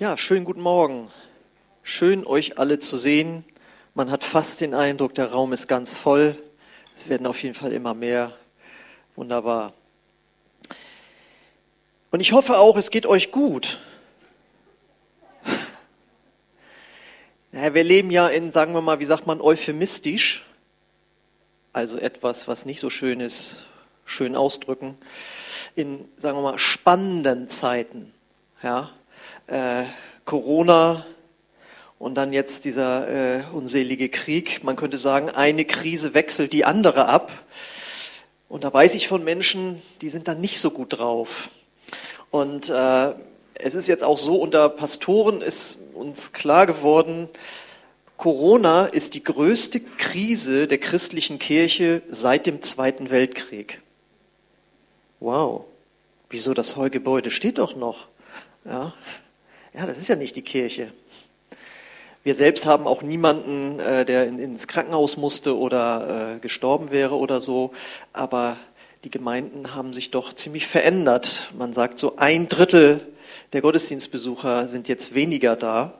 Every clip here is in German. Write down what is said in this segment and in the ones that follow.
Ja, schönen guten Morgen. Schön, euch alle zu sehen. Man hat fast den Eindruck, der Raum ist ganz voll. Es werden auf jeden Fall immer mehr. Wunderbar. Und ich hoffe auch, es geht euch gut. Ja, wir leben ja in, sagen wir mal, wie sagt man, euphemistisch. Also etwas, was nicht so schön ist, schön ausdrücken. In, sagen wir mal, spannenden Zeiten. Ja, äh, Corona und dann jetzt dieser äh, unselige Krieg. Man könnte sagen, eine Krise wechselt die andere ab. Und da weiß ich von Menschen, die sind dann nicht so gut drauf. Und äh, es ist jetzt auch so, unter Pastoren ist uns klar geworden, Corona ist die größte Krise der christlichen Kirche seit dem Zweiten Weltkrieg. Wow. Wieso das Heugebäude steht doch noch? Ja, ja, das ist ja nicht die Kirche. Wir selbst haben auch niemanden, äh, der in, ins Krankenhaus musste oder äh, gestorben wäre oder so. Aber die Gemeinden haben sich doch ziemlich verändert. Man sagt so, ein Drittel der Gottesdienstbesucher sind jetzt weniger da.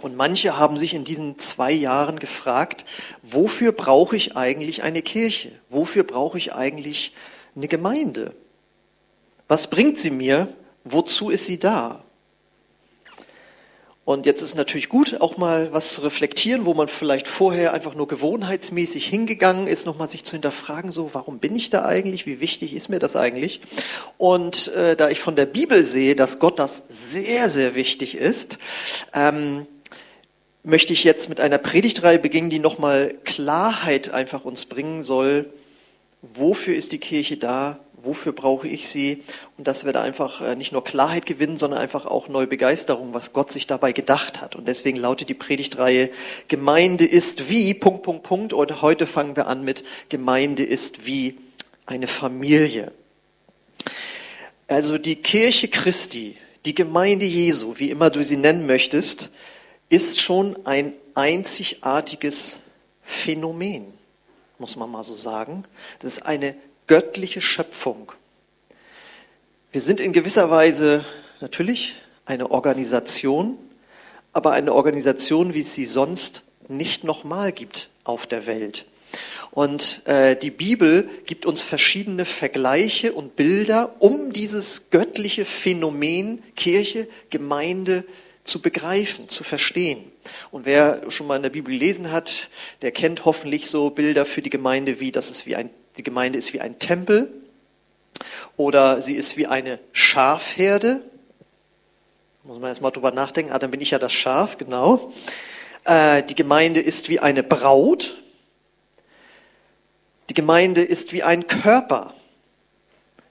Und manche haben sich in diesen zwei Jahren gefragt, wofür brauche ich eigentlich eine Kirche? Wofür brauche ich eigentlich eine Gemeinde? Was bringt sie mir? Wozu ist sie da? Und jetzt ist natürlich gut, auch mal was zu reflektieren, wo man vielleicht vorher einfach nur gewohnheitsmäßig hingegangen ist, nochmal sich zu hinterfragen, so, warum bin ich da eigentlich? Wie wichtig ist mir das eigentlich? Und äh, da ich von der Bibel sehe, dass Gott das sehr, sehr wichtig ist, ähm, möchte ich jetzt mit einer Predigtreihe beginnen, die nochmal Klarheit einfach uns bringen soll. Wofür ist die Kirche da? Wofür brauche ich sie? Und dass wir da einfach äh, nicht nur Klarheit gewinnen, sondern einfach auch neue Begeisterung, was Gott sich dabei gedacht hat. Und deswegen lautet die Predigtreihe, Gemeinde ist wie, Punkt, Punkt, Punkt. Und heute fangen wir an mit Gemeinde ist wie eine Familie. Also die Kirche Christi, die Gemeinde Jesu, wie immer du sie nennen möchtest, ist schon ein einzigartiges Phänomen, muss man mal so sagen. Das ist eine göttliche Schöpfung. Wir sind in gewisser Weise natürlich eine Organisation, aber eine Organisation, wie es sie sonst nicht nochmal gibt auf der Welt. Und äh, die Bibel gibt uns verschiedene Vergleiche und Bilder, um dieses göttliche Phänomen Kirche, Gemeinde zu begreifen, zu verstehen. Und wer schon mal in der Bibel gelesen hat, der kennt hoffentlich so Bilder für die Gemeinde wie, dass es wie ein die Gemeinde ist wie ein Tempel oder sie ist wie eine Schafherde. Muss man erst mal drüber nachdenken. Ah, dann bin ich ja das Schaf, genau. Äh, die Gemeinde ist wie eine Braut. Die Gemeinde ist wie ein Körper.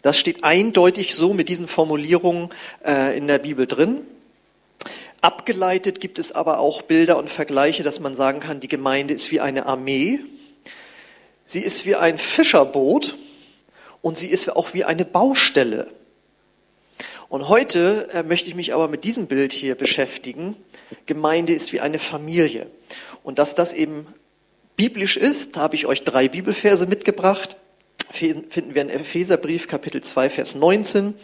Das steht eindeutig so mit diesen Formulierungen äh, in der Bibel drin. Abgeleitet gibt es aber auch Bilder und Vergleiche, dass man sagen kann, die Gemeinde ist wie eine Armee. Sie ist wie ein Fischerboot und sie ist auch wie eine Baustelle. Und heute äh, möchte ich mich aber mit diesem Bild hier beschäftigen. Gemeinde ist wie eine Familie. Und dass das eben biblisch ist, da habe ich euch drei Bibelverse mitgebracht. Finden wir in Epheserbrief Kapitel 2, Vers 19.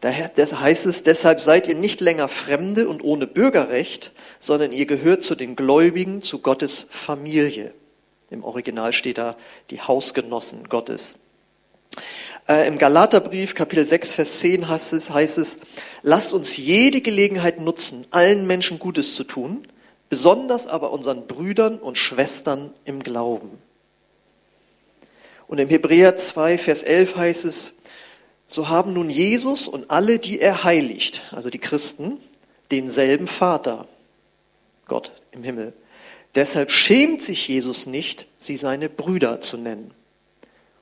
Da heißt es, deshalb seid ihr nicht länger Fremde und ohne Bürgerrecht, sondern ihr gehört zu den Gläubigen, zu Gottes Familie. Im Original steht da die Hausgenossen Gottes. Äh, Im Galaterbrief, Kapitel 6, Vers 10 heißt es, heißt es, lasst uns jede Gelegenheit nutzen, allen Menschen Gutes zu tun, besonders aber unseren Brüdern und Schwestern im Glauben. Und im Hebräer 2, Vers 11 heißt es, so haben nun Jesus und alle, die er heiligt, also die Christen, denselben Vater, Gott im Himmel. Deshalb schämt sich Jesus nicht, sie seine Brüder zu nennen.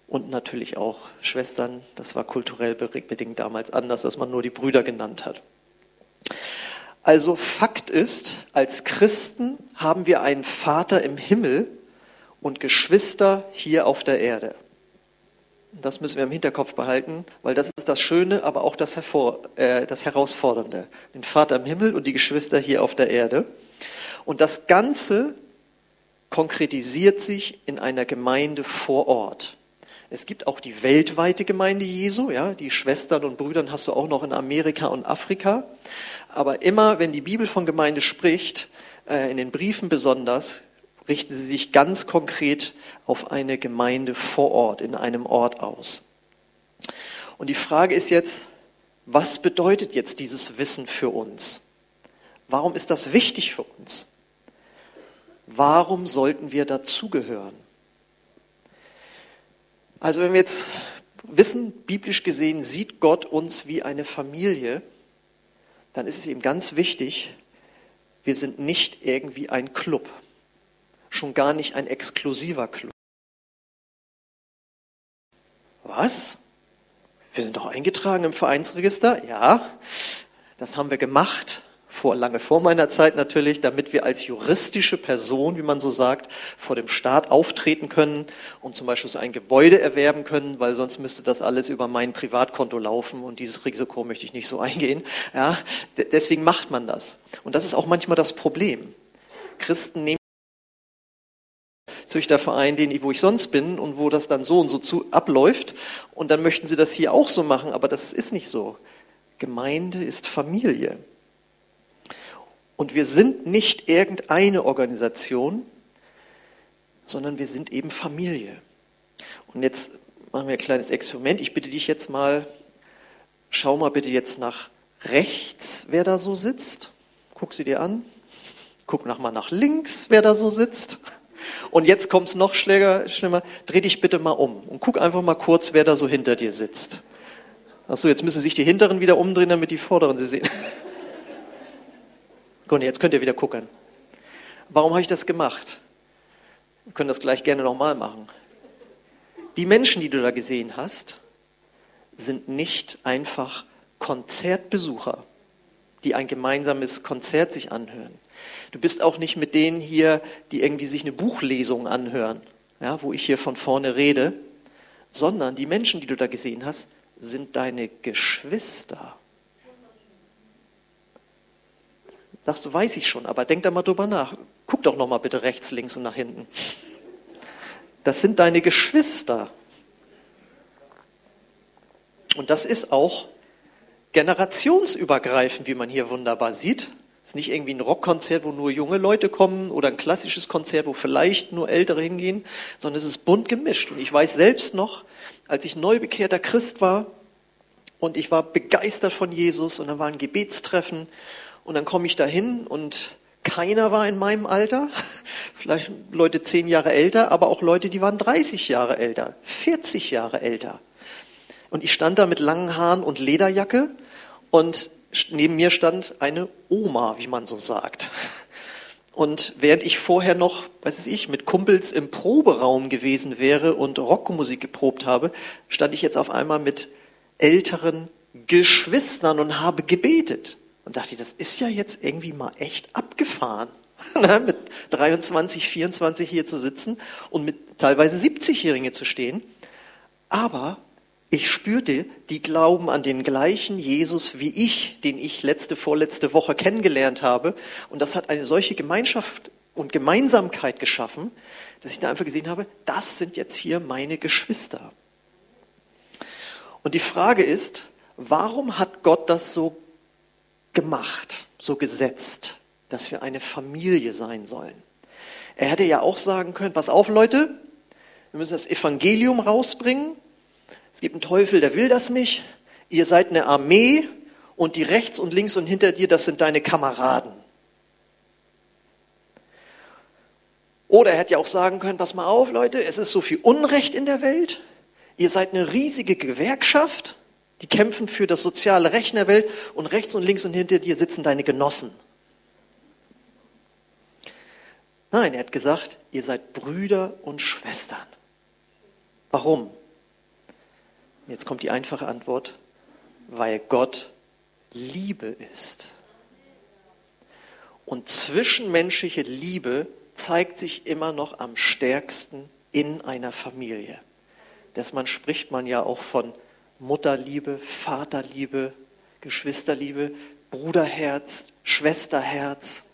Und natürlich auch Schwestern, das war kulturell bedingt damals anders, dass man nur die Brüder genannt hat. Also Fakt ist, als Christen haben wir einen Vater im Himmel und Geschwister hier auf der Erde. Das müssen wir im Hinterkopf behalten, weil das ist das Schöne, aber auch das, Hervor, äh, das Herausfordernde. Den Vater im Himmel und die Geschwister hier auf der Erde. Und das Ganze konkretisiert sich in einer Gemeinde vor Ort. Es gibt auch die weltweite Gemeinde Jesu, ja, die Schwestern und Brüdern hast du auch noch in Amerika und Afrika. Aber immer, wenn die Bibel von Gemeinde spricht, äh, in den Briefen besonders, richten sie sich ganz konkret auf eine Gemeinde vor Ort, in einem Ort aus. Und die Frage ist jetzt, was bedeutet jetzt dieses Wissen für uns? Warum ist das wichtig für uns? Warum sollten wir dazugehören? Also wenn wir jetzt wissen, biblisch gesehen sieht Gott uns wie eine Familie, dann ist es ihm ganz wichtig, wir sind nicht irgendwie ein Club, schon gar nicht ein exklusiver Club. Was? Wir sind doch eingetragen im Vereinsregister? Ja, das haben wir gemacht vor, lange vor meiner Zeit natürlich, damit wir als juristische Person, wie man so sagt, vor dem Staat auftreten können und zum Beispiel so ein Gebäude erwerben können, weil sonst müsste das alles über mein Privatkonto laufen und dieses Risiko möchte ich nicht so eingehen. Ja, deswegen macht man das. Und das ist auch manchmal das Problem. Christen nehmen Züchterverein, den, wo ich sonst bin und wo das dann so und so zu, abläuft. Und dann möchten sie das hier auch so machen, aber das ist nicht so. Gemeinde ist Familie. Und wir sind nicht irgendeine Organisation, sondern wir sind eben Familie. Und jetzt machen wir ein kleines Experiment. Ich bitte dich jetzt mal, schau mal bitte jetzt nach rechts, wer da so sitzt. Guck sie dir an. Guck nach mal nach links, wer da so sitzt. Und jetzt kommt es noch schlimmer. Dreh dich bitte mal um und guck einfach mal kurz, wer da so hinter dir sitzt. Achso, jetzt müssen sich die Hinteren wieder umdrehen, damit die Vorderen sie sehen. Gut, jetzt könnt ihr wieder gucken. Warum habe ich das gemacht? Wir können das gleich gerne nochmal machen. Die Menschen, die du da gesehen hast, sind nicht einfach Konzertbesucher, die ein gemeinsames Konzert sich anhören. Du bist auch nicht mit denen hier, die irgendwie sich eine Buchlesung anhören, ja, wo ich hier von vorne rede, sondern die Menschen, die du da gesehen hast, sind deine Geschwister. Sagst du, weiß ich schon, aber denk da mal drüber nach. Guck doch noch mal bitte rechts, links und nach hinten. Das sind deine Geschwister. Und das ist auch generationsübergreifend, wie man hier wunderbar sieht. Es ist nicht irgendwie ein Rockkonzert, wo nur junge Leute kommen oder ein klassisches Konzert, wo vielleicht nur Ältere hingehen, sondern es ist bunt gemischt. Und ich weiß selbst noch, als ich neu bekehrter Christ war und ich war begeistert von Jesus und dann war ein Gebetstreffen und dann komme ich dahin und keiner war in meinem Alter, vielleicht Leute zehn Jahre älter, aber auch Leute, die waren 30 Jahre älter, 40 Jahre älter. Und ich stand da mit langen Haaren und Lederjacke und neben mir stand eine Oma, wie man so sagt. Und während ich vorher noch, weiß ich, mit Kumpels im Proberaum gewesen wäre und Rockmusik geprobt habe, stand ich jetzt auf einmal mit älteren Geschwistern und habe gebetet. Und dachte, das ist ja jetzt irgendwie mal echt abgefahren, ne, mit 23, 24 hier zu sitzen und mit teilweise 70-Jährigen zu stehen. Aber ich spürte, die glauben an den gleichen Jesus wie ich, den ich letzte, vorletzte Woche kennengelernt habe. Und das hat eine solche Gemeinschaft und Gemeinsamkeit geschaffen, dass ich da einfach gesehen habe, das sind jetzt hier meine Geschwister. Und die Frage ist, warum hat Gott das so gemacht, so gesetzt, dass wir eine Familie sein sollen. Er hätte ja auch sagen können, pass auf Leute, wir müssen das Evangelium rausbringen. Es gibt einen Teufel, der will das nicht. Ihr seid eine Armee und die rechts und links und hinter dir, das sind deine Kameraden. Oder er hätte ja auch sagen können, pass mal auf Leute, es ist so viel Unrecht in der Welt. Ihr seid eine riesige Gewerkschaft die kämpfen für das soziale Recht in der Welt und rechts und links und hinter dir sitzen deine Genossen. Nein, er hat gesagt, ihr seid Brüder und Schwestern. Warum? Jetzt kommt die einfache Antwort, weil Gott Liebe ist. Und zwischenmenschliche Liebe zeigt sich immer noch am stärksten in einer Familie. Dass man spricht man ja auch von Mutterliebe, Vaterliebe, Geschwisterliebe, Bruderherz, Schwesterherz.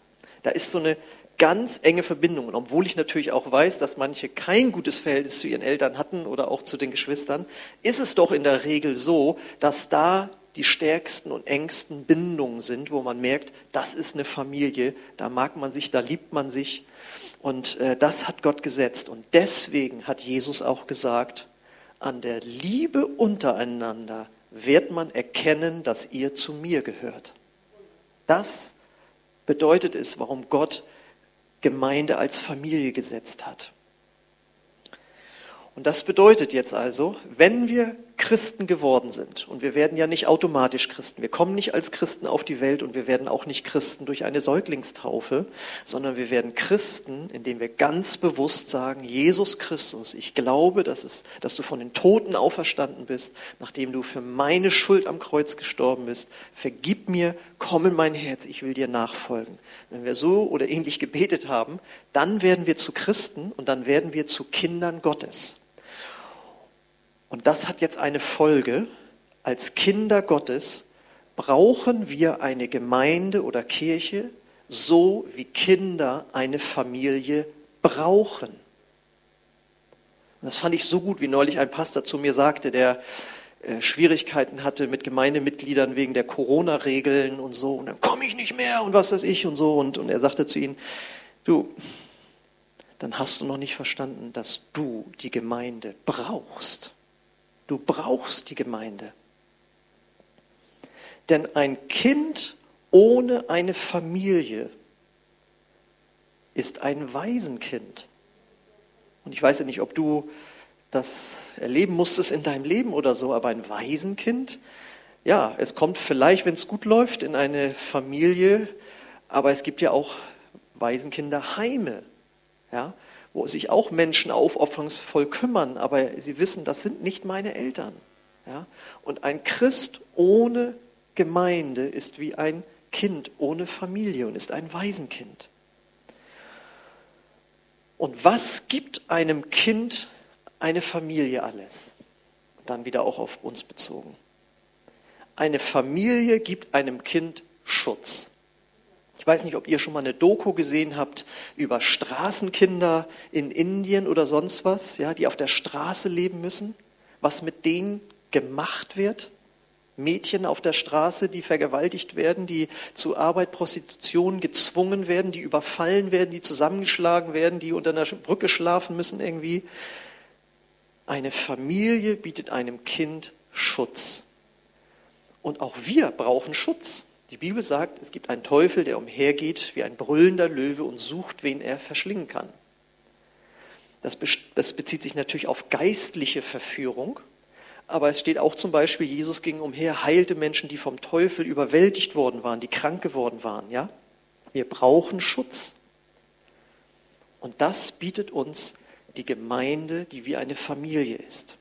Da ist so eine ganz enge Verbindungen. Obwohl ich natürlich auch weiß, dass manche kein gutes Verhältnis zu ihren Eltern hatten oder auch zu den Geschwistern, ist es doch in der Regel so, dass da die stärksten und engsten Bindungen sind, wo man merkt, das ist eine Familie, da mag man sich, da liebt man sich. Und äh, das hat Gott gesetzt. Und deswegen hat Jesus auch gesagt, an der Liebe untereinander wird man erkennen, dass ihr zu mir gehört. Das bedeutet es, warum Gott Gemeinde als Familie gesetzt hat. Und das bedeutet jetzt also, wenn wir Christen geworden sind, und wir werden ja nicht automatisch Christen, wir kommen nicht als Christen auf die Welt und wir werden auch nicht Christen durch eine Säuglingstaufe, sondern wir werden Christen, indem wir ganz bewusst sagen, Jesus Christus, ich glaube, dass, es, dass du von den Toten auferstanden bist, nachdem du für meine Schuld am Kreuz gestorben bist. Vergib mir, komm in mein Herz, ich will dir nachfolgen. Wenn wir so oder ähnlich gebetet haben, dann werden wir zu Christen und dann werden wir zu Kindern Gottes. Und das hat jetzt eine Folge. Als Kinder Gottes brauchen wir eine Gemeinde oder Kirche, so wie Kinder eine Familie brauchen. Und das fand ich so gut, wie neulich ein Pastor zu mir sagte, der äh, Schwierigkeiten hatte mit Gemeindemitgliedern wegen der Corona-Regeln und so. Und dann komme ich nicht mehr und was weiß ich und so. Und, und er sagte zu ihnen, du, dann hast du noch nicht verstanden, dass du die Gemeinde brauchst. Du brauchst die Gemeinde. Denn ein Kind ohne eine Familie ist ein Waisenkind. Und ich weiß ja nicht, ob du das erleben musstest in deinem Leben oder so, aber ein Waisenkind, ja, es kommt vielleicht, wenn es gut läuft, in eine Familie, aber es gibt ja auch Waisenkinderheime. Ja? Wo sich auch Menschen aufopferungsvoll kümmern, aber sie wissen, das sind nicht meine Eltern. Ja? Und ein Christ ohne Gemeinde ist wie ein Kind ohne Familie und ist ein Waisenkind. Und was gibt einem Kind eine Familie alles? Dann wieder auch auf uns bezogen. Eine Familie gibt einem Kind Schutz. Ich weiß nicht, ob ihr schon mal eine Doku gesehen habt über Straßenkinder in Indien oder sonst was, ja, die auf der Straße leben müssen, was mit denen gemacht wird. Mädchen auf der Straße, die vergewaltigt werden, die zu Arbeit, Prostitution gezwungen werden, die überfallen werden, die zusammengeschlagen werden, die unter einer Brücke schlafen müssen irgendwie. Eine Familie bietet einem Kind Schutz. Und auch wir brauchen Schutz. Die Bibel sagt, es gibt einen Teufel, der umhergeht wie ein brüllender Löwe und sucht, wen er verschlingen kann. Das, das bezieht sich natürlich auf geistliche Verführung, aber es steht auch zum Beispiel, Jesus ging umher, heilte Menschen, die vom Teufel überwältigt worden waren, die krank geworden waren. Ja? Wir brauchen Schutz. Und das bietet uns die Gemeinde, die wie eine Familie ist.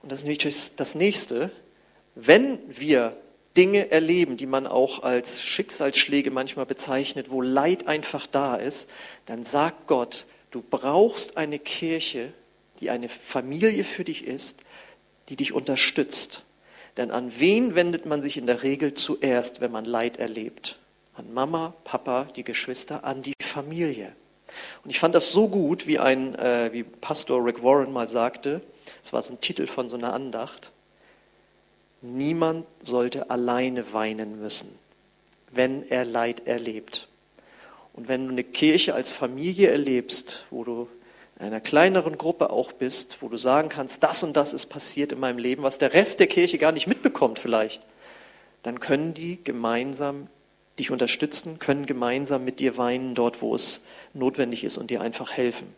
Und das ist nämlich das Nächste. Wenn wir Dinge erleben, die man auch als Schicksalsschläge manchmal bezeichnet, wo Leid einfach da ist, dann sagt Gott, du brauchst eine Kirche, die eine Familie für dich ist, die dich unterstützt. Denn an wen wendet man sich in der Regel zuerst, wenn man Leid erlebt? An Mama, Papa, die Geschwister, an die Familie. Und ich fand das so gut, wie ein, äh, wie Pastor Rick Warren mal sagte, es war so ein Titel von so einer Andacht, Niemand sollte alleine weinen müssen, wenn er Leid erlebt. Und wenn du eine Kirche als Familie erlebst, wo du in einer kleineren Gruppe auch bist, wo du sagen kannst, das und das ist passiert in meinem Leben, was der Rest der Kirche gar nicht mitbekommt vielleicht, dann können die gemeinsam dich unterstützen, können gemeinsam mit dir weinen dort, wo es notwendig ist und dir einfach helfen.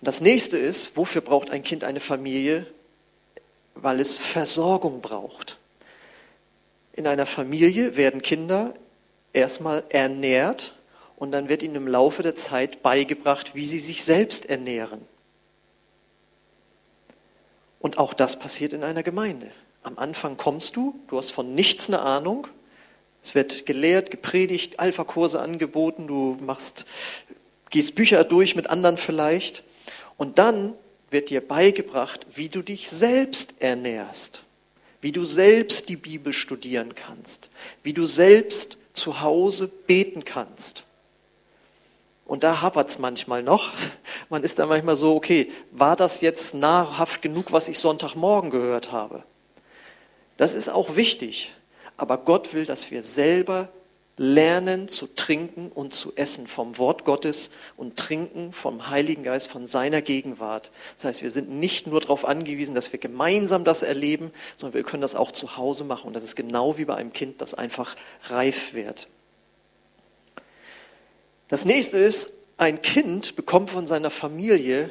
Und das nächste ist, wofür braucht ein Kind eine Familie? Weil es Versorgung braucht. In einer Familie werden Kinder erstmal ernährt und dann wird ihnen im Laufe der Zeit beigebracht, wie sie sich selbst ernähren. Und auch das passiert in einer Gemeinde. Am Anfang kommst du, du hast von nichts eine Ahnung. Es wird gelehrt, gepredigt, Alpha-Kurse angeboten, du machst, gehst Bücher durch mit anderen vielleicht. Und dann wird dir beigebracht, wie du dich selbst ernährst, wie du selbst die Bibel studieren kannst, wie du selbst zu Hause beten kannst. Und da hapert es manchmal noch. Man ist dann manchmal so, okay, war das jetzt nahrhaft genug, was ich Sonntagmorgen gehört habe? Das ist auch wichtig. Aber Gott will, dass wir selber lernen zu trinken und zu essen vom Wort Gottes und trinken vom Heiligen Geist, von seiner Gegenwart. Das heißt, wir sind nicht nur darauf angewiesen, dass wir gemeinsam das erleben, sondern wir können das auch zu Hause machen. Und das ist genau wie bei einem Kind, das einfach reif wird. Das nächste ist, ein Kind bekommt von seiner Familie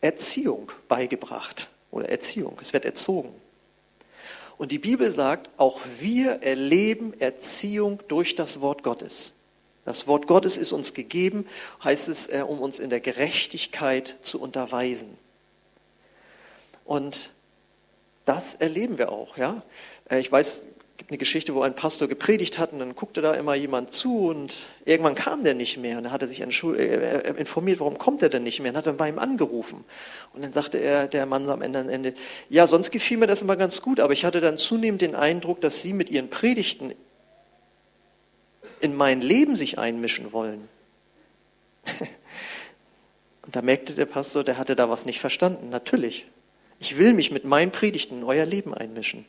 Erziehung beigebracht oder Erziehung. Es wird erzogen. Und die Bibel sagt, auch wir erleben Erziehung durch das Wort Gottes. Das Wort Gottes ist uns gegeben, heißt es, äh, um uns in der Gerechtigkeit zu unterweisen. Und das erleben wir auch, ja. Äh, ich weiß, gibt eine Geschichte, wo ein Pastor gepredigt hat und dann guckte da immer jemand zu und irgendwann kam der nicht mehr. Und dann hat er sich äh, äh, informiert, warum kommt er denn nicht mehr? Und hat dann bei ihm angerufen. Und dann sagte er, der Mann am Ende, ja, sonst gefiel mir das immer ganz gut, aber ich hatte dann zunehmend den Eindruck, dass Sie mit Ihren Predigten in mein Leben sich einmischen wollen. Und da merkte der Pastor, der hatte da was nicht verstanden. Natürlich. Ich will mich mit meinen Predigten in euer Leben einmischen.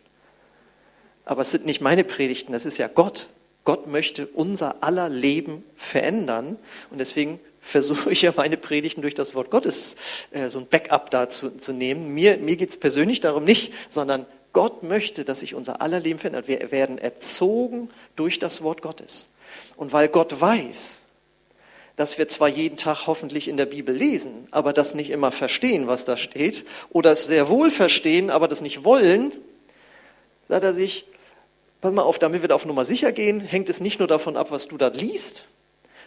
Aber es sind nicht meine Predigten, das ist ja Gott. Gott möchte unser aller Leben verändern. Und deswegen versuche ich ja meine Predigten durch das Wort Gottes äh, so ein Backup da zu, zu nehmen. Mir, mir geht es persönlich darum nicht, sondern Gott möchte, dass sich unser aller Leben verändert. Wir werden erzogen durch das Wort Gottes. Und weil Gott weiß, dass wir zwar jeden Tag hoffentlich in der Bibel lesen, aber das nicht immer verstehen, was da steht, oder es sehr wohl verstehen, aber das nicht wollen, sagt er sich, pass mal auf, damit wir da auf Nummer sicher gehen, hängt es nicht nur davon ab, was du da liest,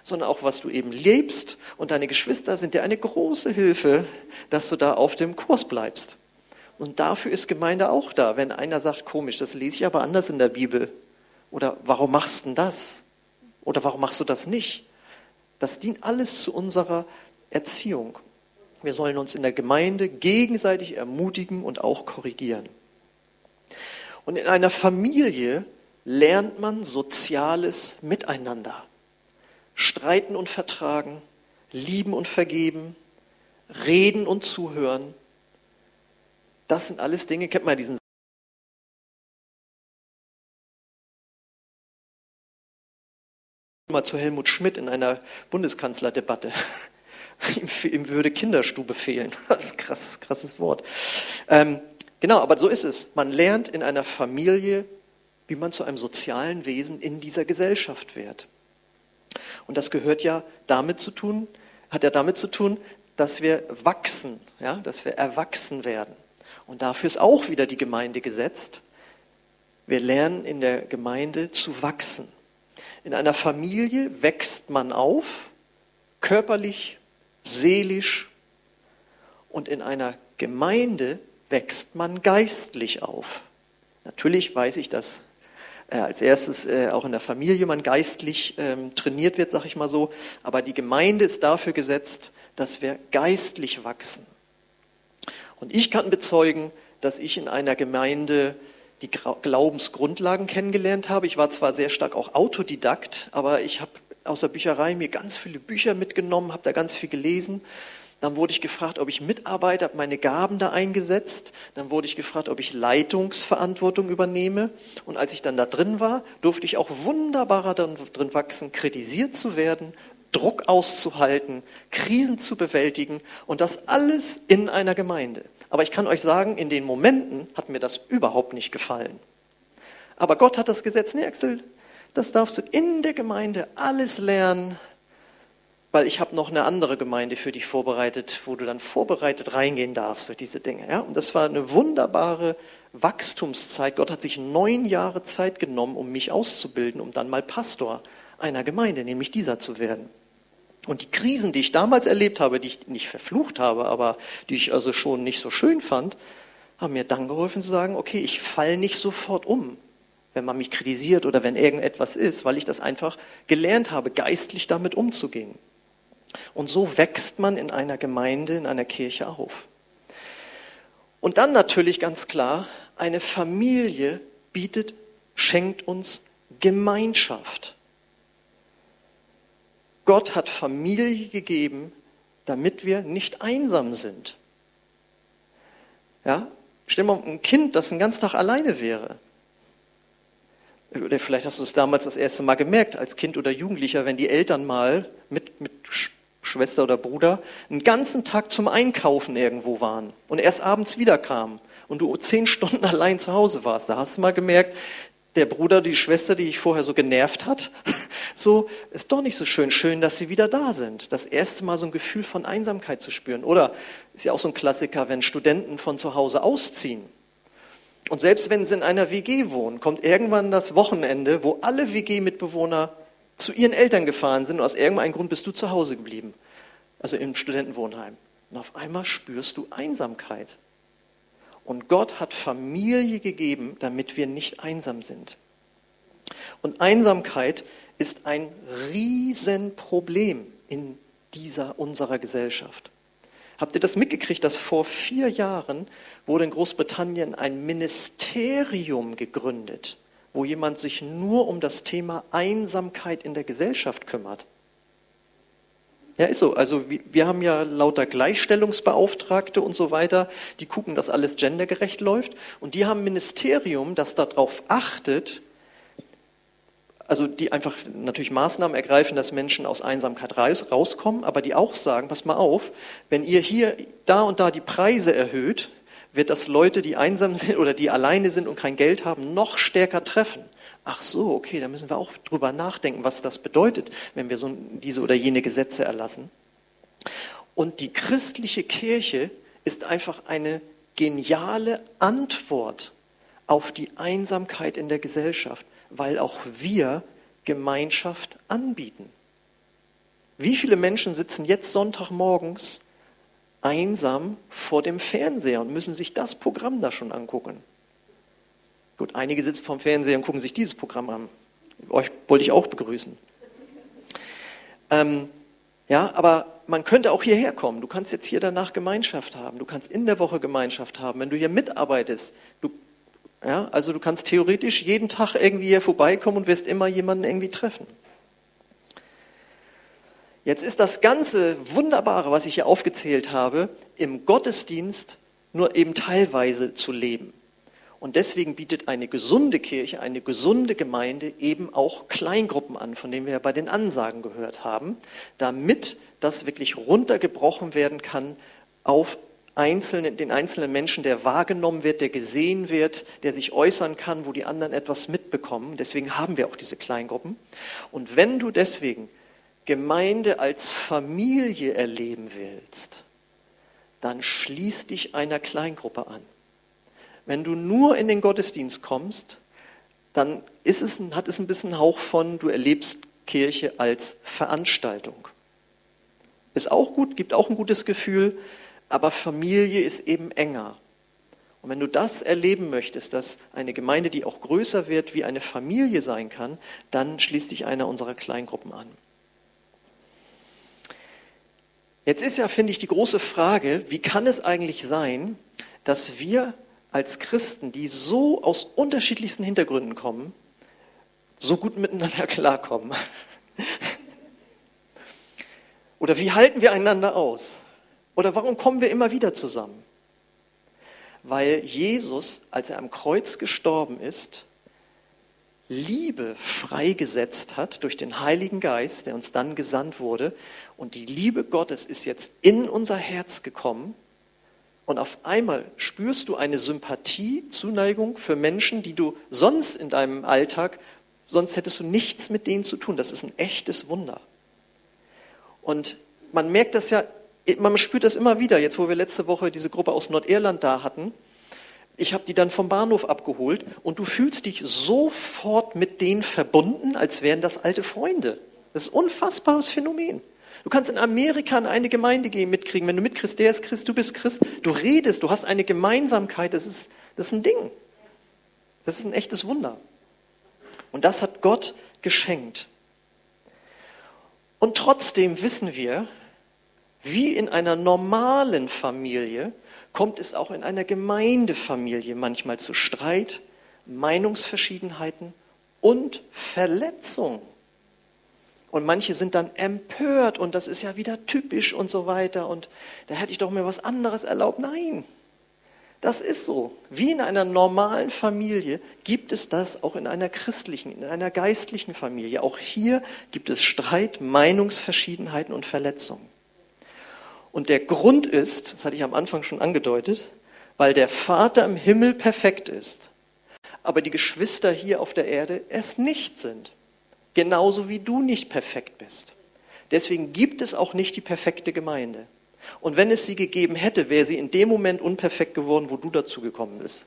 sondern auch, was du eben lebst. Und deine Geschwister sind dir eine große Hilfe, dass du da auf dem Kurs bleibst. Und dafür ist Gemeinde auch da. Wenn einer sagt, komisch, das lese ich aber anders in der Bibel. Oder warum machst du denn das? Oder warum machst du das nicht? Das dient alles zu unserer Erziehung. Wir sollen uns in der Gemeinde gegenseitig ermutigen und auch korrigieren. Und in einer Familie lernt man soziales Miteinander. Streiten und vertragen, lieben und vergeben, reden und zuhören. Das sind alles Dinge, kennt man diesen mal zu Helmut Schmidt in einer Bundeskanzlerdebatte. Ihm, würde Kinderstube fehlen. Das ist ein krass, krasses Wort. Ähm, Genau, aber so ist es. Man lernt in einer Familie, wie man zu einem sozialen Wesen in dieser Gesellschaft wird. Und das gehört ja damit zu tun, hat ja damit zu tun, dass wir wachsen, ja, dass wir erwachsen werden. Und dafür ist auch wieder die Gemeinde gesetzt. Wir lernen in der Gemeinde zu wachsen. In einer Familie wächst man auf, körperlich, seelisch. Und in einer Gemeinde wächst man geistlich auf. Natürlich weiß ich, dass äh, als erstes äh, auch in der Familie man geistlich ähm, trainiert wird, sag ich mal so. Aber die Gemeinde ist dafür gesetzt, dass wir geistlich wachsen. Und ich kann bezeugen, dass ich in einer Gemeinde die Glaubensgrundlagen kennengelernt habe. Ich war zwar sehr stark auch Autodidakt, aber ich habe aus der Bücherei mir ganz viele Bücher mitgenommen, habe da ganz viel gelesen dann wurde ich gefragt, ob ich mitarbeite, habe meine Gaben da eingesetzt. Dann wurde ich gefragt, ob ich Leitungsverantwortung übernehme. Und als ich dann da drin war, durfte ich auch wunderbarer drin wachsen, kritisiert zu werden, Druck auszuhalten, Krisen zu bewältigen und das alles in einer Gemeinde. Aber ich kann euch sagen, in den Momenten hat mir das überhaupt nicht gefallen. Aber Gott hat das Gesetz, nee Axel, das darfst du in der Gemeinde alles lernen, weil ich habe noch eine andere Gemeinde für dich vorbereitet, wo du dann vorbereitet reingehen darfst durch diese Dinge. Ja? Und das war eine wunderbare Wachstumszeit. Gott hat sich neun Jahre Zeit genommen, um mich auszubilden, um dann mal Pastor einer Gemeinde, nämlich dieser zu werden. Und die Krisen, die ich damals erlebt habe, die ich nicht verflucht habe, aber die ich also schon nicht so schön fand, haben mir dann geholfen zu sagen, okay, ich falle nicht sofort um, wenn man mich kritisiert oder wenn irgendetwas ist, weil ich das einfach gelernt habe, geistlich damit umzugehen. Und so wächst man in einer Gemeinde, in einer Kirche auf. Und dann natürlich ganz klar, eine Familie bietet, schenkt uns Gemeinschaft. Gott hat Familie gegeben, damit wir nicht einsam sind. Ja? Stell dir mal ein Kind, das den ganzen Tag alleine wäre. Oder vielleicht hast du es damals das erste Mal gemerkt, als Kind oder Jugendlicher, wenn die Eltern mal mit, mit Schwester oder Bruder einen ganzen Tag zum Einkaufen irgendwo waren und erst abends wiederkamen und du zehn Stunden allein zu Hause warst. Da hast du mal gemerkt, der Bruder, die Schwester, die dich vorher so genervt hat, so ist doch nicht so schön. Schön, dass sie wieder da sind. Das erste Mal so ein Gefühl von Einsamkeit zu spüren. Oder ist ja auch so ein Klassiker, wenn Studenten von zu Hause ausziehen. Und selbst wenn sie in einer WG wohnen, kommt irgendwann das Wochenende, wo alle WG-Mitbewohner zu ihren Eltern gefahren sind und aus irgendeinem Grund bist du zu Hause geblieben. Also im Studentenwohnheim. Und auf einmal spürst du Einsamkeit. Und Gott hat Familie gegeben, damit wir nicht einsam sind. Und Einsamkeit ist ein Riesenproblem in dieser unserer Gesellschaft. Habt ihr das mitgekriegt, dass vor vier Jahren wurde in Großbritannien ein Ministerium gegründet, wo jemand sich nur um das Thema Einsamkeit in der Gesellschaft kümmert? Ja, ist so. Also wir haben ja lauter Gleichstellungsbeauftragte und so weiter, die gucken, dass alles gendergerecht läuft. Und die haben ein Ministerium, das darauf achtet, also die einfach natürlich Maßnahmen ergreifen, dass Menschen aus Einsamkeit rauskommen, aber die auch sagen, pass mal auf, wenn ihr hier da und da die Preise erhöht, wird das Leute, die einsam sind oder die alleine sind und kein Geld haben, noch stärker treffen ach so, okay, da müssen wir auch drüber nachdenken, was das bedeutet, wenn wir so diese oder jene Gesetze erlassen. Und die christliche Kirche ist einfach eine geniale Antwort auf die Einsamkeit in der Gesellschaft, weil auch wir Gemeinschaft anbieten. Wie viele Menschen sitzen jetzt Sonntagmorgens einsam vor dem Fernseher und müssen sich das Programm da schon angucken? Gut, einige sitzen vorm Fernseher und gucken sich dieses Programm an. Euch wollte ich auch begrüßen. Ähm, ja, aber man könnte auch hierher kommen. Du kannst jetzt hier danach Gemeinschaft haben. Du kannst in der Woche Gemeinschaft haben, wenn du hier mitarbeitest. Du, ja, also du kannst theoretisch jeden Tag irgendwie hier vorbeikommen und wirst immer jemanden irgendwie treffen. Jetzt ist das ganze Wunderbare, was ich hier aufgezählt habe, im Gottesdienst nur eben teilweise zu leben. Und deswegen bietet eine gesunde Kirche, eine gesunde Gemeinde eben auch Kleingruppen an, von denen wir ja bei den Ansagen gehört haben, damit das wirklich runtergebrochen werden kann auf einzelne, den einzelnen Menschen, der wahrgenommen wird, der gesehen wird, der sich äußern kann, wo die anderen etwas mitbekommen. Deswegen haben wir auch diese Kleingruppen. Und wenn du deswegen Gemeinde als Familie erleben willst, dann schließ dich einer Kleingruppe an. Wenn du nur in den Gottesdienst kommst, dann ist es, hat es ein bisschen Hauch von, du erlebst Kirche als Veranstaltung. Ist auch gut, gibt auch ein gutes Gefühl, aber Familie ist eben enger. Und wenn du das erleben möchtest, dass eine Gemeinde, die auch größer wird, wie eine Familie sein kann, dann schließ dich einer unserer Kleingruppen an. Jetzt ist ja, finde ich, die große Frage, wie kann es eigentlich sein, dass wir als Christen, die so aus unterschiedlichsten Hintergründen kommen, so gut miteinander klarkommen? Oder wie halten wir einander aus? Oder warum kommen wir immer wieder zusammen? Weil Jesus, als er am Kreuz gestorben ist, Liebe freigesetzt hat durch den Heiligen Geist, der uns dann gesandt wurde. Und die Liebe Gottes ist jetzt in unser Herz gekommen und auf einmal spürst du eine Sympathie, Zuneigung für Menschen, die du sonst in deinem Alltag, sonst hättest du nichts mit denen zu tun. Das ist ein echtes Wunder. Und man merkt das ja, man spürt das immer wieder, jetzt wo wir letzte Woche diese Gruppe aus Nordirland da hatten. Ich habe die dann vom Bahnhof abgeholt und du fühlst dich sofort mit denen verbunden, als wären das alte Freunde. Das ist ein unfassbares Phänomen. Du kannst in Amerika in eine Gemeinde gehen, mitkriegen. Wenn du mitkriegst, der ist Christ, du bist Christ. Du redest, du hast eine Gemeinsamkeit. Das ist, das ist ein Ding. Das ist ein echtes Wunder. Und das hat Gott geschenkt. Und trotzdem wissen wir, wie in einer normalen Familie kommt es auch in einer Gemeindefamilie manchmal zu Streit, Meinungsverschiedenheiten und Verletzung. Und manche sind dann empört und das ist ja wieder typisch und so weiter und da hätte ich doch mir was anderes erlaubt. Nein, das ist so. Wie in einer normalen Familie gibt es das auch in einer christlichen, in einer geistlichen Familie. Auch hier gibt es Streit, Meinungsverschiedenheiten und Verletzungen. Und der Grund ist, das hatte ich am Anfang schon angedeutet, weil der Vater im Himmel perfekt ist, aber die Geschwister hier auf der Erde es nicht sind. Genauso wie du nicht perfekt bist. Deswegen gibt es auch nicht die perfekte Gemeinde. Und wenn es sie gegeben hätte, wäre sie in dem Moment unperfekt geworden, wo du dazu gekommen bist.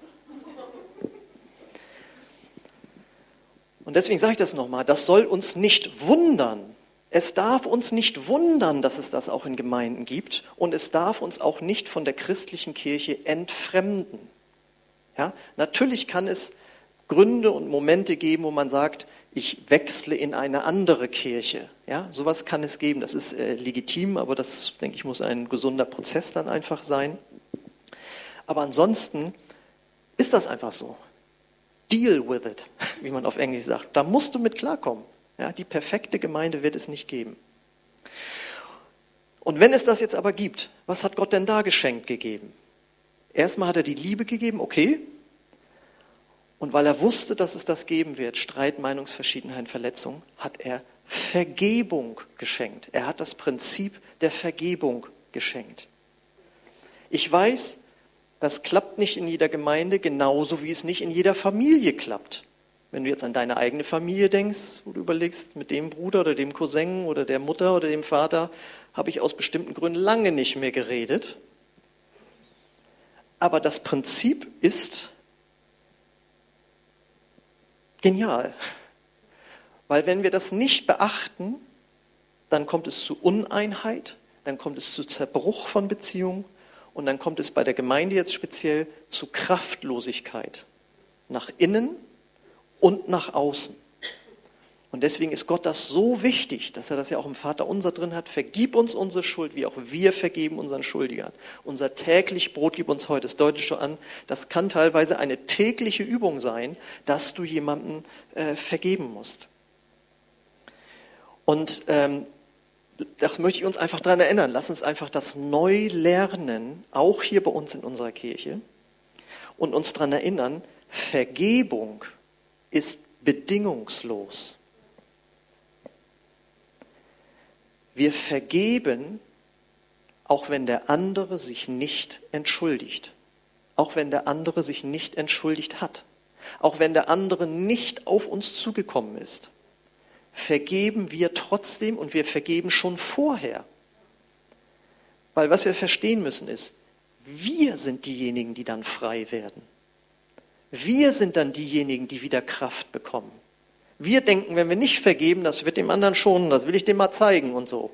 Und deswegen sage ich das nochmal, das soll uns nicht wundern. Es darf uns nicht wundern, dass es das auch in Gemeinden gibt und es darf uns auch nicht von der christlichen Kirche entfremden. Ja, natürlich kann es Gründe und Momente geben, wo man sagt, ich wechsle in eine andere Kirche. Ja, sowas kann es geben. Das ist äh, legitim, aber das, denke ich, muss ein gesunder Prozess dann einfach sein. Aber ansonsten ist das einfach so. Deal with it, wie man auf Englisch sagt. Da musst du mit klarkommen. Ja, die perfekte Gemeinde wird es nicht geben. Und wenn es das jetzt aber gibt, was hat Gott denn da geschenkt gegeben? Erstmal hat er die Liebe gegeben, okay, und weil er wusste, dass es das geben wird, Streit, Meinungsverschiedenheit, Verletzung, hat er Vergebung geschenkt. Er hat das Prinzip der Vergebung geschenkt. Ich weiß, das klappt nicht in jeder Gemeinde, genauso wie es nicht in jeder Familie klappt. Wenn du jetzt an deine eigene Familie denkst, wo du überlegst, mit dem Bruder oder dem Cousin oder der Mutter oder dem Vater habe ich aus bestimmten Gründen lange nicht mehr geredet. Aber das Prinzip ist genial. Weil wenn wir das nicht beachten, dann kommt es zu Uneinheit, dann kommt es zu Zerbruch von Beziehungen und dann kommt es bei der Gemeinde jetzt speziell zu Kraftlosigkeit. Nach innen und nach außen. Und deswegen ist Gott das so wichtig, dass er das ja auch im Vater unser drin hat. Vergib uns unsere Schuld, wie auch wir vergeben unseren Schuldigern. Unser täglich Brot gib uns heute. Das deutet schon an, das kann teilweise eine tägliche Übung sein, dass du jemanden äh, vergeben musst. Und ähm, das möchte ich uns einfach daran erinnern. Lass uns einfach das neu lernen, auch hier bei uns in unserer Kirche, und uns daran erinnern, Vergebung ist bedingungslos. Wir vergeben, auch wenn der andere sich nicht entschuldigt, auch wenn der andere sich nicht entschuldigt hat, auch wenn der andere nicht auf uns zugekommen ist. Vergeben wir trotzdem und wir vergeben schon vorher. Weil was wir verstehen müssen ist, wir sind diejenigen, die dann frei werden. Wir sind dann diejenigen, die wieder Kraft bekommen. Wir denken, wenn wir nicht vergeben, das wird dem anderen schonen, das will ich dem mal zeigen und so.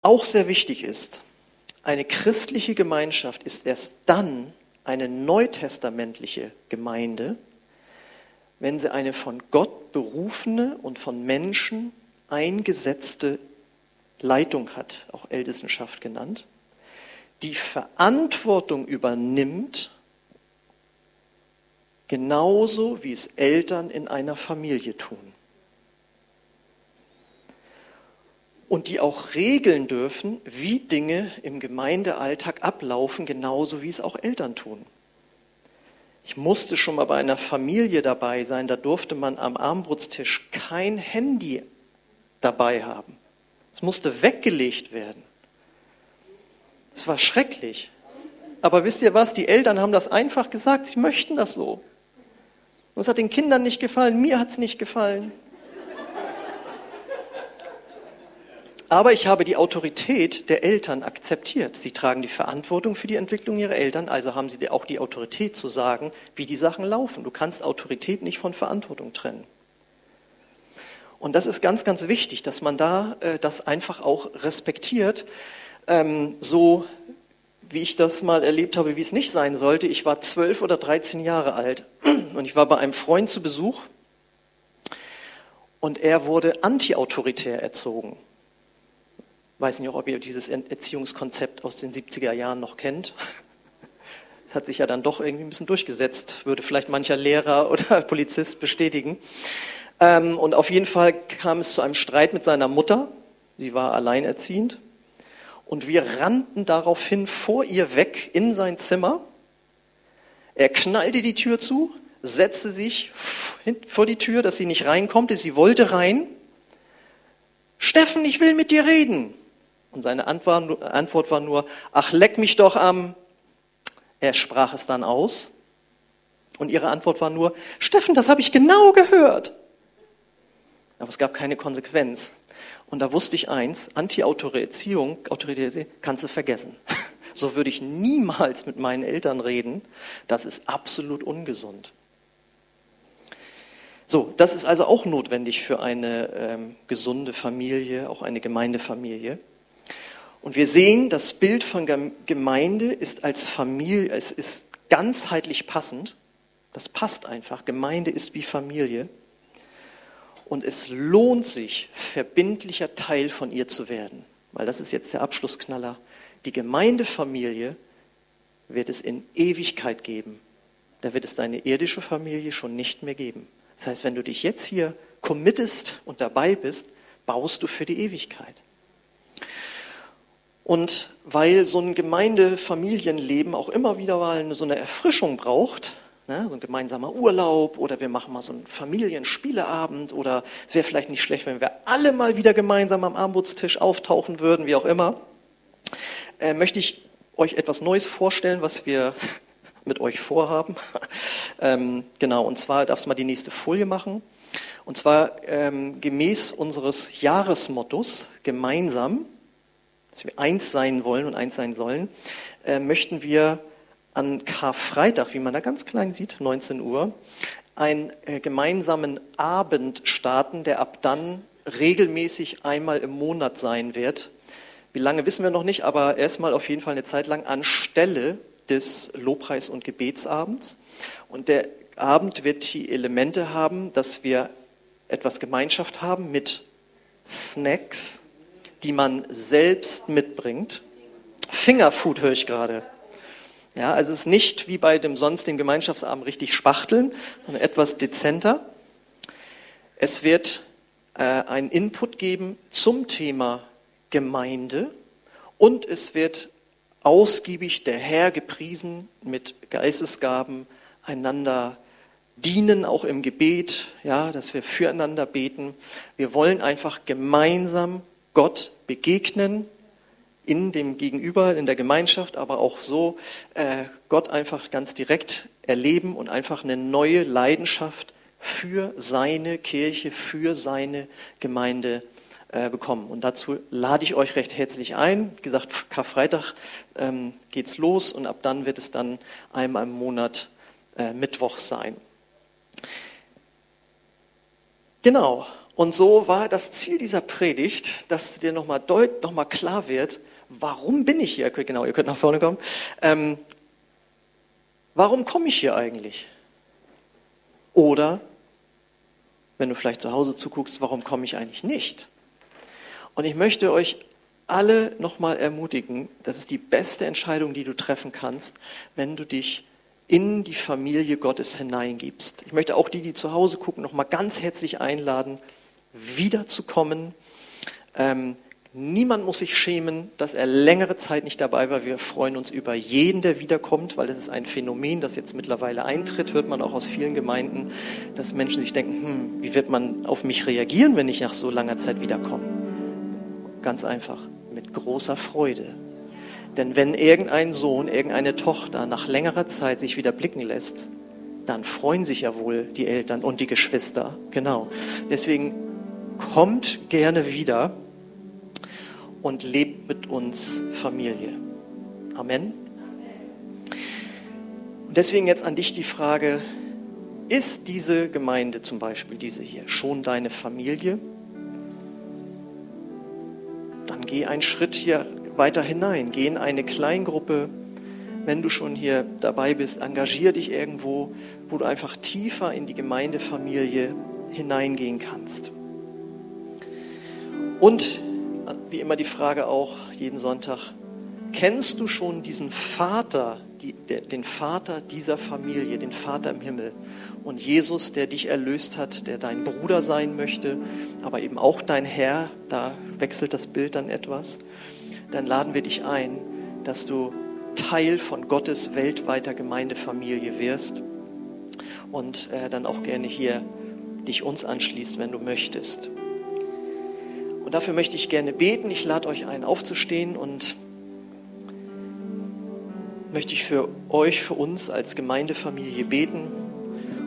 Auch sehr wichtig ist, eine christliche Gemeinschaft ist erst dann eine neutestamentliche Gemeinde, wenn sie eine von Gott berufene und von Menschen eingesetzte Leitung hat, auch Ältestenschaft genannt, die Verantwortung übernimmt genauso wie es Eltern in einer Familie tun. Und die auch regeln dürfen, wie Dinge im Gemeindealltag ablaufen, genauso wie es auch Eltern tun. Ich musste schon mal bei einer Familie dabei sein, da durfte man am Armbrutstisch kein Handy dabei haben. Es musste weggelegt werden. Es war schrecklich. Aber wisst ihr was? Die Eltern haben das einfach gesagt, sie möchten das so. Es hat den Kindern nicht gefallen, mir hat es nicht gefallen. Aber ich habe die Autorität der Eltern akzeptiert. Sie tragen die Verantwortung für die Entwicklung ihrer Eltern, also haben sie auch die Autorität zu sagen, wie die Sachen laufen. Du kannst Autorität nicht von Verantwortung trennen. Und das ist ganz, ganz wichtig, dass man da äh, das einfach auch respektiert. Ähm, so wie ich das mal erlebt habe, wie es nicht sein sollte. Ich war zwölf oder dreizehn Jahre alt und ich war bei einem Freund zu Besuch und er wurde antiautoritär erzogen. Weiß nicht, ob ihr dieses Erziehungskonzept aus den 70er Jahren noch kennt. Das hat sich ja dann doch irgendwie ein bisschen durchgesetzt, würde vielleicht mancher Lehrer oder Polizist bestätigen. Ähm, und auf jeden Fall kam es zu einem Streit mit seiner Mutter. Sie war alleinerziehend. Und wir rannten daraufhin vor ihr weg in sein Zimmer. Er knallte die Tür zu, setzte sich vor die Tür, dass sie nicht reinkommt. Sie wollte rein. Steffen, ich will mit dir reden. Und seine Antwort war nur, ach, leck mich doch am. Er sprach es dann aus. Und ihre Antwort war nur, Steffen, das habe ich genau gehört. Aber es gab keine Konsequenz. Und da wusste ich eins, autoritäre kannst du vergessen. So würde ich niemals mit meinen Eltern reden. Das ist absolut ungesund. So, das ist also auch notwendig für eine ähm, gesunde Familie, auch eine Gemeindefamilie. Und wir sehen, das Bild von Gemeinde ist als Familie, es ist ganzheitlich passend. Das passt einfach. Gemeinde ist wie Familie. Und es lohnt sich, verbindlicher Teil von ihr zu werden. Weil das ist jetzt der Abschlussknaller. Die Gemeindefamilie wird es in Ewigkeit geben. Da wird es deine irdische Familie schon nicht mehr geben. Das heißt, wenn du dich jetzt hier committest und dabei bist, baust du für die Ewigkeit. Und weil so ein Gemeindefamilienleben auch immer wieder mal so eine Erfrischung braucht, Ne, so ein gemeinsamer Urlaub oder wir machen mal so einen Familienspieleabend oder es wäre vielleicht nicht schlecht, wenn wir alle mal wieder gemeinsam am Armutstisch auftauchen würden, wie auch immer. Äh, möchte ich euch etwas Neues vorstellen, was wir mit euch vorhaben. ähm, genau, und zwar darfst du mal die nächste Folie machen. Und zwar ähm, gemäß unseres Jahresmottos gemeinsam, dass wir eins sein wollen und eins sein sollen, äh, möchten wir an Karfreitag, wie man da ganz klein sieht, 19 Uhr, einen äh, gemeinsamen Abend starten, der ab dann regelmäßig einmal im Monat sein wird. Wie lange wissen wir noch nicht, aber erstmal auf jeden Fall eine Zeit lang anstelle des Lobpreis- und Gebetsabends. Und der Abend wird die Elemente haben, dass wir etwas Gemeinschaft haben mit Snacks, die man selbst mitbringt. Fingerfood höre ich gerade. Ja, also es ist nicht wie bei dem sonst dem Gemeinschaftsabend richtig spachteln, sondern etwas dezenter. Es wird äh, einen Input geben zum Thema Gemeinde und es wird ausgiebig der Herr gepriesen mit Geistesgaben einander dienen, auch im Gebet, ja, dass wir füreinander beten. Wir wollen einfach gemeinsam Gott begegnen, in dem Gegenüber, in der Gemeinschaft, aber auch so äh, Gott einfach ganz direkt erleben und einfach eine neue Leidenschaft für seine Kirche, für seine Gemeinde äh, bekommen. Und dazu lade ich euch recht herzlich ein. Wie gesagt, Karfreitag ähm, geht's los und ab dann wird es dann einmal im Monat äh, Mittwoch sein. Genau. Und so war das Ziel dieser Predigt, dass dir nochmal deut, noch mal klar wird, warum bin ich hier? Genau, ihr könnt nach vorne kommen. Ähm, warum komme ich hier eigentlich? Oder, wenn du vielleicht zu Hause zuguckst, warum komme ich eigentlich nicht? Und ich möchte euch alle nochmal ermutigen, das ist die beste Entscheidung, die du treffen kannst, wenn du dich in die Familie Gottes hineingibst. Ich möchte auch die, die zu Hause gucken, nochmal ganz herzlich einladen, wiederzukommen. Ähm, Niemand muss sich schämen, dass er längere Zeit nicht dabei war. Wir freuen uns über jeden, der wiederkommt, weil es ist ein Phänomen, das jetzt mittlerweile eintritt, hört man auch aus vielen Gemeinden, dass Menschen sich denken, hm, wie wird man auf mich reagieren, wenn ich nach so langer Zeit wiederkomme? Ganz einfach, mit großer Freude. Denn wenn irgendein Sohn, irgendeine Tochter nach längerer Zeit sich wieder blicken lässt, dann freuen sich ja wohl die Eltern und die Geschwister. Genau. Deswegen kommt gerne wieder und lebt mit uns Familie. Amen. Und deswegen jetzt an dich die Frage, ist diese Gemeinde zum Beispiel, diese hier, schon deine Familie? Dann geh einen Schritt hier weiter hinein, geh in eine Kleingruppe. Wenn du schon hier dabei bist, engagier dich irgendwo, wo du einfach tiefer in die Gemeindefamilie hineingehen kannst. Und wie immer die Frage auch jeden Sonntag, kennst du schon diesen Vater die, der, den Vater dieser Familie, den Vater im Himmel. Und Jesus, der dich erlöst hat, der dein Bruder sein möchte, aber eben auch dein Herr, da wechselt das Bild dann etwas, dann laden wir dich ein, dass du Teil von Gottes weltweiter Gemeindefamilie wirst und äh, dann auch gerne hier dich uns anschließt, wenn du möchtest. Und dafür möchte ich gerne beten. Ich lade euch ein, aufzustehen und möchte ich für euch, für uns als Gemeindefamilie beten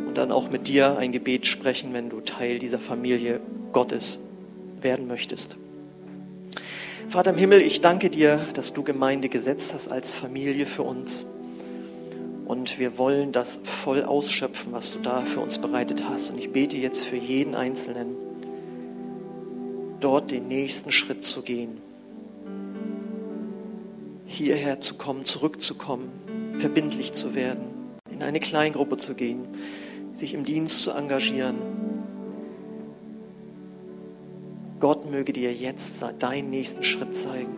und dann auch mit dir ein Gebet sprechen, wenn du Teil dieser Familie Gottes werden möchtest. Vater im Himmel, ich danke dir, dass du Gemeinde gesetzt hast als Familie für uns. Und wir wollen das voll ausschöpfen, was du da für uns bereitet hast. Und ich bete jetzt für jeden Einzelnen, dort den nächsten Schritt zu gehen. Hierher zu kommen, zurückzukommen, verbindlich zu werden, in eine Kleingruppe zu gehen, sich im Dienst zu engagieren, Gott möge dir jetzt deinen nächsten Schritt zeigen.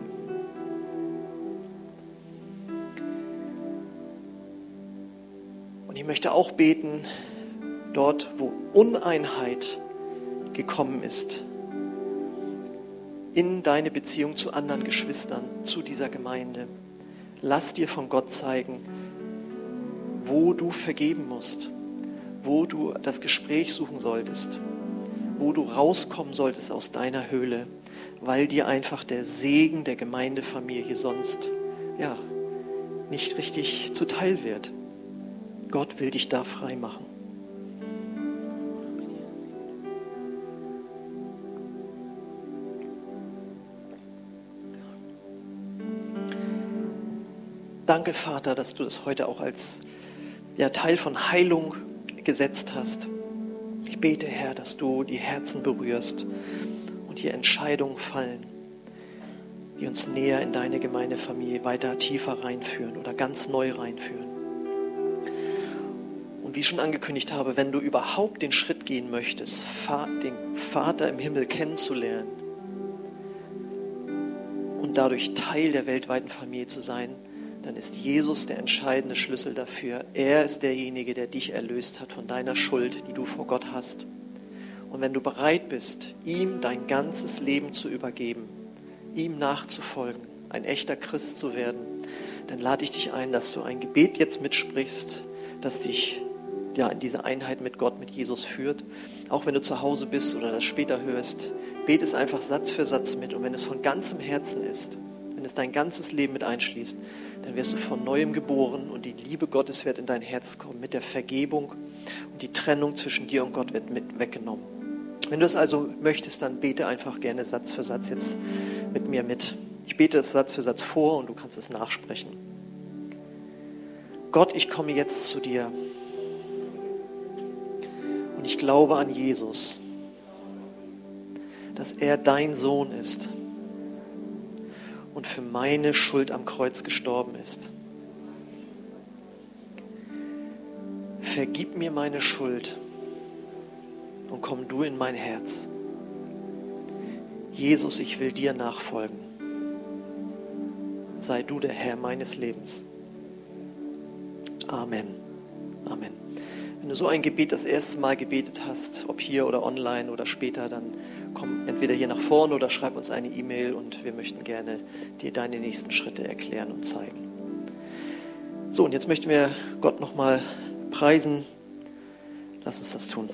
Und ich möchte auch beten, dort, wo Uneinheit gekommen ist, in deine Beziehung zu anderen Geschwistern, zu dieser Gemeinde. Lass dir von Gott zeigen, wo du vergeben musst, wo du das Gespräch suchen solltest wo du rauskommen solltest aus deiner Höhle, weil dir einfach der Segen der Gemeindefamilie sonst ja nicht richtig zuteil wird. Gott will dich da frei machen. Danke, Vater, dass du das heute auch als ja, Teil von Heilung gesetzt hast. Ich bete, Herr, dass du die Herzen berührst und hier Entscheidungen fallen, die uns näher in deine Gemeindefamilie weiter tiefer reinführen oder ganz neu reinführen. Und wie ich schon angekündigt habe, wenn du überhaupt den Schritt gehen möchtest, den Vater im Himmel kennenzulernen und dadurch Teil der weltweiten Familie zu sein, dann ist Jesus der entscheidende Schlüssel dafür. Er ist derjenige, der dich erlöst hat von deiner Schuld, die du vor Gott hast. Und wenn du bereit bist, ihm dein ganzes Leben zu übergeben, ihm nachzufolgen, ein echter Christ zu werden, dann lade ich dich ein, dass du ein Gebet jetzt mitsprichst, das dich ja, in diese Einheit mit Gott, mit Jesus führt. Auch wenn du zu Hause bist oder das später hörst, bete es einfach Satz für Satz mit. Und wenn es von ganzem Herzen ist, wenn es dein ganzes Leben mit einschließt, dann wirst du von neuem geboren und die Liebe Gottes wird in dein Herz kommen mit der Vergebung und die Trennung zwischen dir und Gott wird mit weggenommen. Wenn du es also möchtest, dann bete einfach gerne Satz für Satz jetzt mit mir mit. Ich bete es Satz für Satz vor und du kannst es nachsprechen. Gott, ich komme jetzt zu dir und ich glaube an Jesus, dass er dein Sohn ist und für meine Schuld am Kreuz gestorben ist. Vergib mir meine Schuld und komm du in mein Herz. Jesus, ich will dir nachfolgen. Sei du der Herr meines Lebens. Amen. Amen. Wenn du so ein Gebet das erste Mal gebetet hast, ob hier oder online oder später, dann komm entweder hier nach vorne oder schreib uns eine E-Mail und wir möchten gerne dir deine nächsten Schritte erklären und zeigen. So, und jetzt möchten wir Gott nochmal preisen. Lass uns das tun.